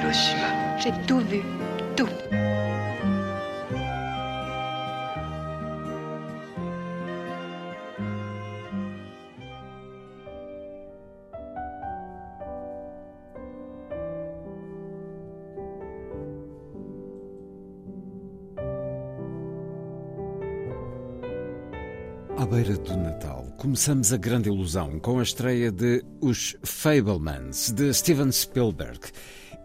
Hiroshima. J'ai tout vu. Tout. À beira do Natal, começamos a grande ilusão com a estreia de Os Fablemans, de Steven Spielberg.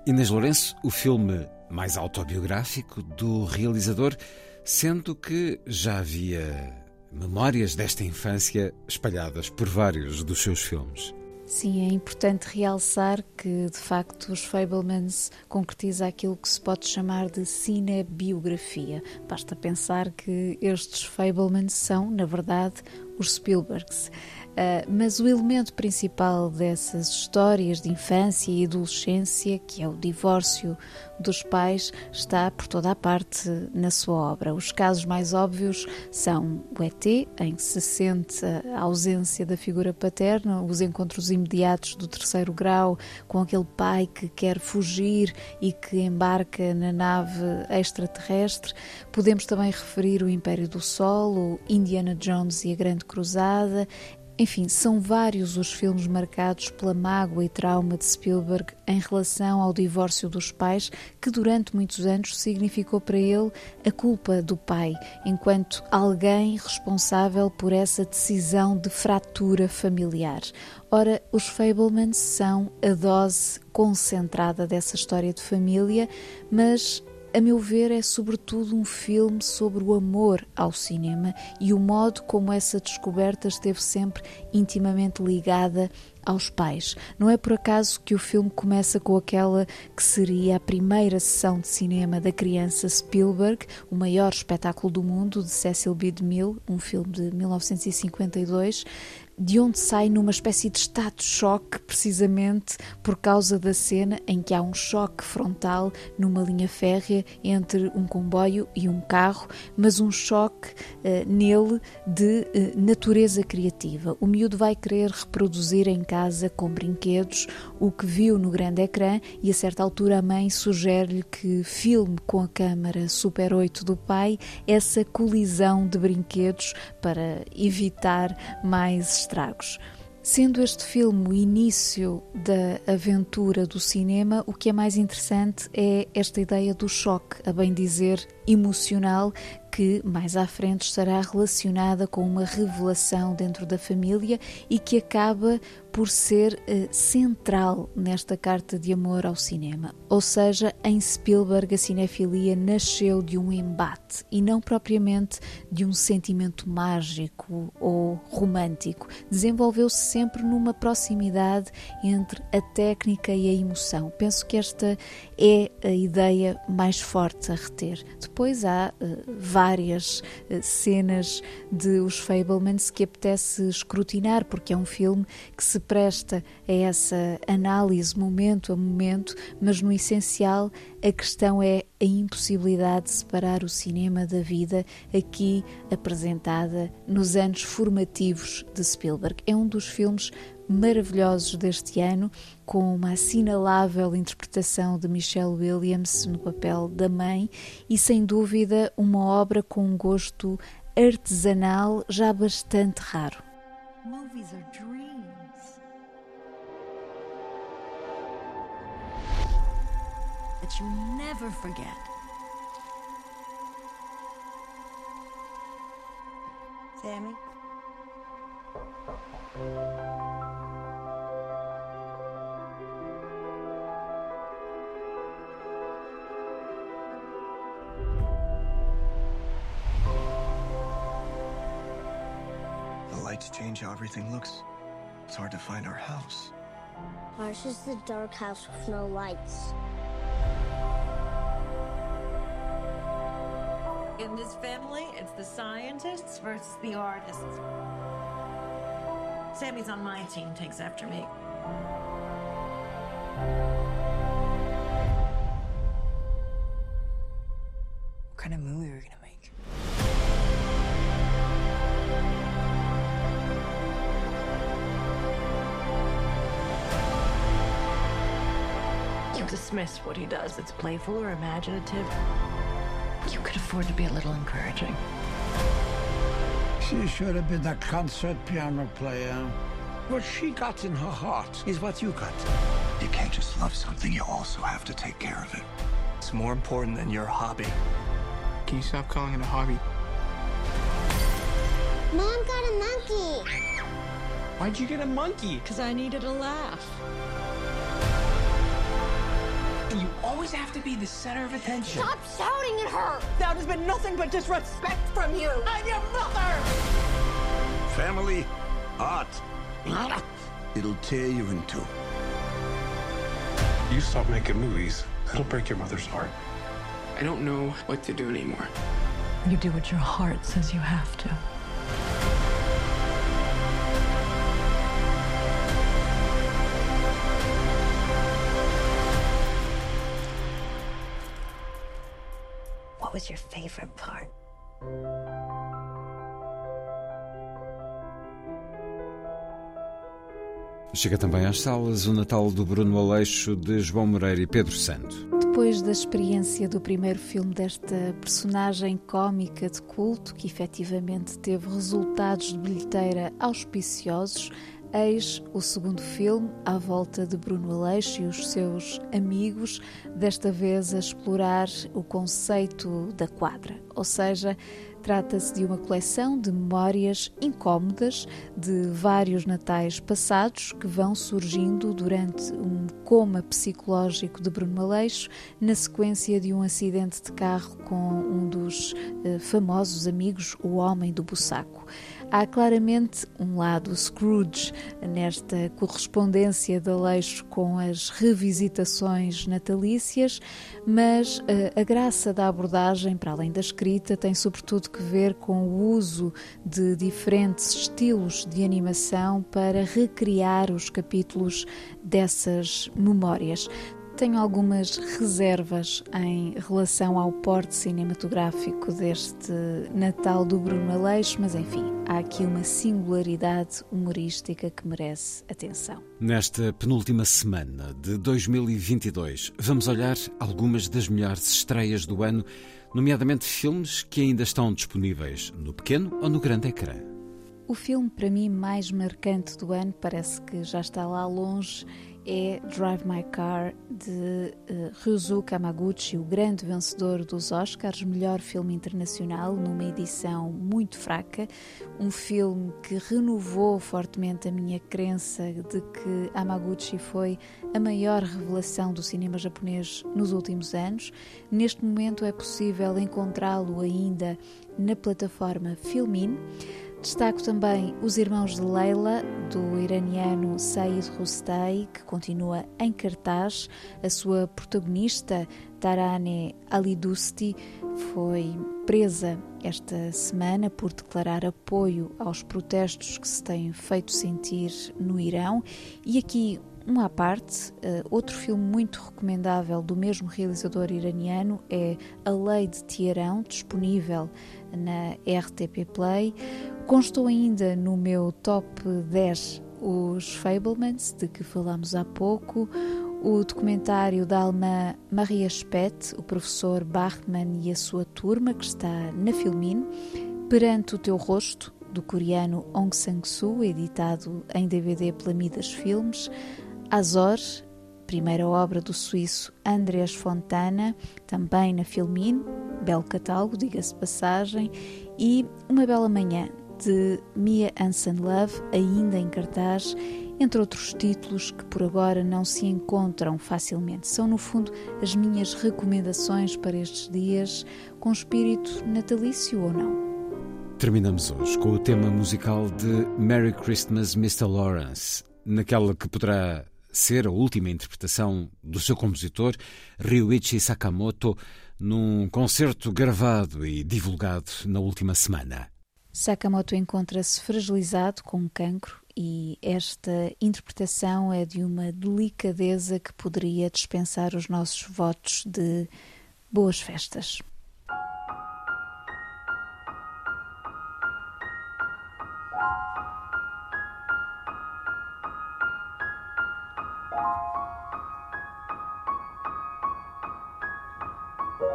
Inês Lourenço, o filme mais autobiográfico do realizador, sendo que já havia memórias desta infância espalhadas por vários dos seus filmes. Sim, é importante realçar que, de facto, os Fablemans concretiza aquilo que se pode chamar de cinebiografia. Basta pensar que estes Fablemans são, na verdade, os Spielbergs. Uh, mas o elemento principal dessas histórias de infância e adolescência, que é o divórcio dos pais, está por toda a parte na sua obra. Os casos mais óbvios são o ET, em que se sente a ausência da figura paterna, os encontros imediatos do terceiro grau com aquele pai que quer fugir e que embarca na nave extraterrestre. Podemos também referir o Império do Sol, o Indiana Jones e a Grande Cruzada. Enfim, são vários os filmes marcados pela mágoa e trauma de Spielberg em relação ao divórcio dos pais, que durante muitos anos significou para ele a culpa do pai, enquanto alguém responsável por essa decisão de fratura familiar. Ora, os Fablemans são a dose concentrada dessa história de família, mas a meu ver, é sobretudo um filme sobre o amor ao cinema e o modo como essa descoberta esteve sempre intimamente ligada aos pais. Não é por acaso que o filme começa com aquela que seria a primeira sessão de cinema da criança Spielberg, o maior espetáculo do mundo, de Cecil B. DeMille, um filme de 1952 de onde sai numa espécie de estado de choque, precisamente por causa da cena em que há um choque frontal numa linha férrea entre um comboio e um carro, mas um choque uh, nele de uh, natureza criativa. O miúdo vai querer reproduzir em casa com brinquedos o que viu no grande ecrã e a certa altura a mãe sugere-lhe que filme com a câmara Super 8 do pai essa colisão de brinquedos para evitar mais estragos. Sendo este filme o início da aventura do cinema, o que é mais interessante é esta ideia do choque, a bem dizer emocional, que mais à frente estará relacionada com uma revelação dentro da família e que acaba por ser uh, central nesta carta de amor ao cinema. Ou seja, em Spielberg a cinefilia nasceu de um embate e não propriamente de um sentimento mágico ou romântico. Desenvolveu-se sempre numa proximidade entre a técnica e a emoção. Penso que esta é a ideia mais forte a reter. Depois há uh, várias uh, cenas de Os Fablemans que apetece escrutinar, porque é um filme que se presta a essa análise momento a momento, mas no essencial a questão é a impossibilidade de separar o cinema da vida, aqui apresentada nos anos formativos de Spielberg. É um dos filmes maravilhosos deste ano, com uma assinalável interpretação de Michelle Williams no papel da mãe e, sem dúvida, uma obra com um gosto artesanal já bastante raro. Dreams. You never forget. Sammy? Everything looks. It's hard to find our house. Ours is the dark house with no lights. In this family, it's the scientists versus the artists. Sammy's on my team, takes after me. You dismiss what he does that's playful or imaginative. You could afford to be a little encouraging. She should have been a concert piano player. What she got in her heart is what you got. You can't just love something, you also have to take care of it. It's more important than your hobby. Can you stop calling it a hobby? Mom got a monkey. Why'd you get a monkey? Because I needed a laugh. You always have to be the center of attention. Stop shouting at her. That has been nothing but disrespect from you. I'm your mother. Family, art. It'll tear you in two. You stop making movies, it'll break your mother's heart. I don't know what to do anymore. You do what your heart says you have to. Was your favorite part? Chega também às salas o Natal do Bruno Aleixo de João Moreira e Pedro Santo. Depois da experiência do primeiro filme desta personagem cómica de culto, que efetivamente teve resultados de bilheteira auspiciosos, eis o segundo filme à volta de Bruno Aleixo e os seus amigos, desta vez a explorar o conceito da quadra, ou seja, Trata-se de uma coleção de memórias incómodas de vários natais passados que vão surgindo durante um coma psicológico de Bruno Maleixo na sequência de um acidente de carro com um dos eh, famosos amigos, o Homem do Bussaco. Há claramente um lado Scrooge nesta correspondência de Aleixo com as revisitações natalícias, mas uh, a graça da abordagem, para além da escrita, tem sobretudo que ver com o uso de diferentes estilos de animação para recriar os capítulos dessas memórias. Tenho algumas reservas em relação ao porte cinematográfico deste Natal do Bruno Aleixo, mas enfim, há aqui uma singularidade humorística que merece atenção. Nesta penúltima semana de 2022, vamos olhar algumas das melhores estreias do ano, nomeadamente filmes que ainda estão disponíveis no pequeno ou no grande ecrã. O filme para mim mais marcante do ano parece que já está lá longe é Drive My Car de uh, Ryuzo Kamaguchi, o grande vencedor dos Oscars, melhor filme internacional, numa edição muito fraca. Um filme que renovou fortemente a minha crença de que Amaguchi foi a maior revelação do cinema japonês nos últimos anos. Neste momento é possível encontrá-lo ainda na plataforma Filmin. Destaco também Os Irmãos de Leila, do iraniano Said Rustai, que continua em cartaz. A sua protagonista, Tarane Alidusti, foi presa esta semana por declarar apoio aos protestos que se têm feito sentir no Irão. E aqui uma à parte, uh, outro filme muito recomendável do mesmo realizador iraniano é A Lei de Teherão, disponível na RTP Play. Constou ainda no meu top 10 os Fablemans, de que falamos há pouco, o documentário da alemã Maria Spett, o professor Bachmann e a sua turma, que está na Filmin, Perante o Teu Rosto, do coreano Ong Sang-soo, editado em DVD pela Midas Filmes, Azor, primeira obra do suíço Andreas Fontana, também na Filmin, belo catálogo, diga-se passagem, e Uma Bela Manhã, de Mia Hansen Love, ainda em cartaz, entre outros títulos que por agora não se encontram facilmente. São, no fundo, as minhas recomendações para estes dias, com espírito natalício ou não. Terminamos hoje com o tema musical de Merry Christmas, Mr. Lawrence, naquela que poderá ser a última interpretação do seu compositor, Ryuichi Sakamoto, num concerto gravado e divulgado na última semana. Sakamoto encontra-se fragilizado com um cancro e esta interpretação é de uma delicadeza que poderia dispensar os nossos votos de boas festas.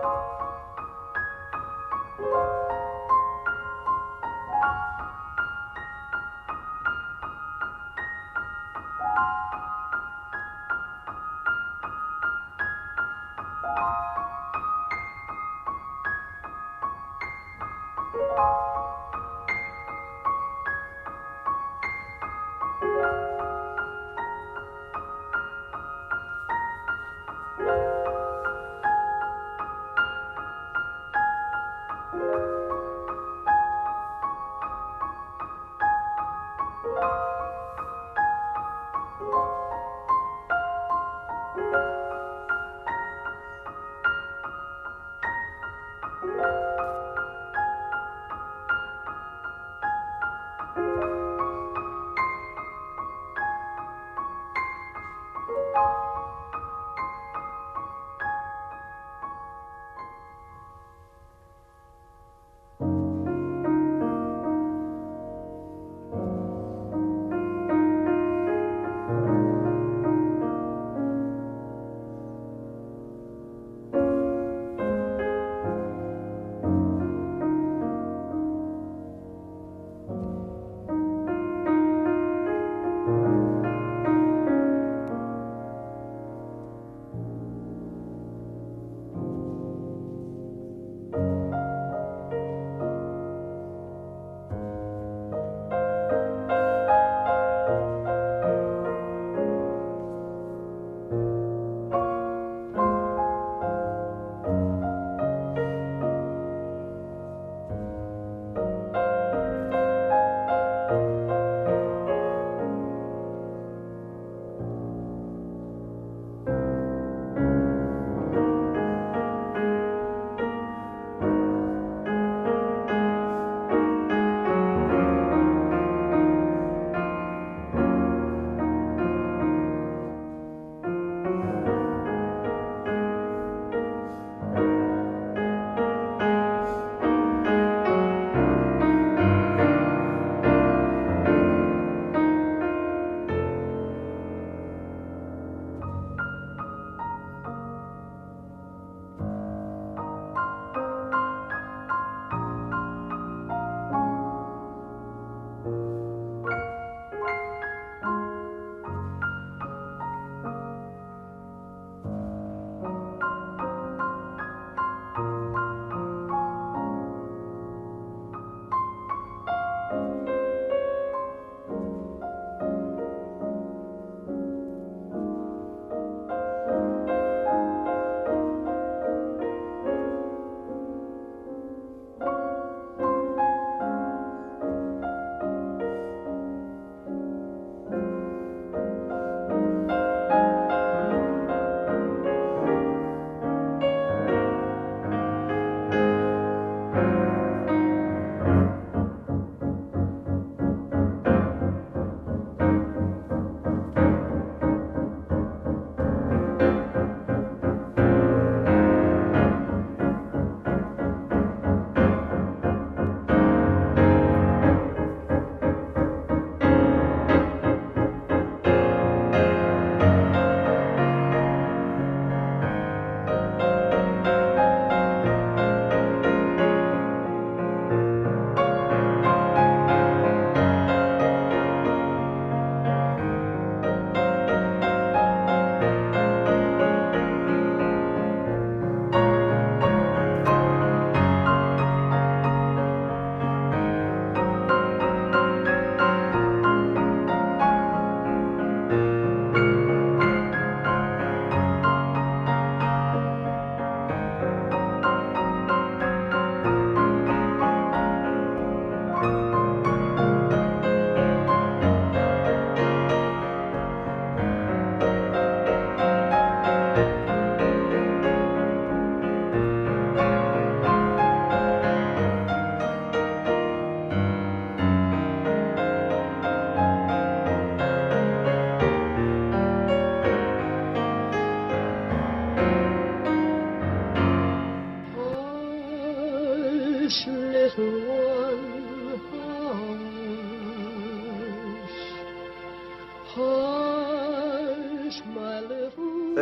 Thank you.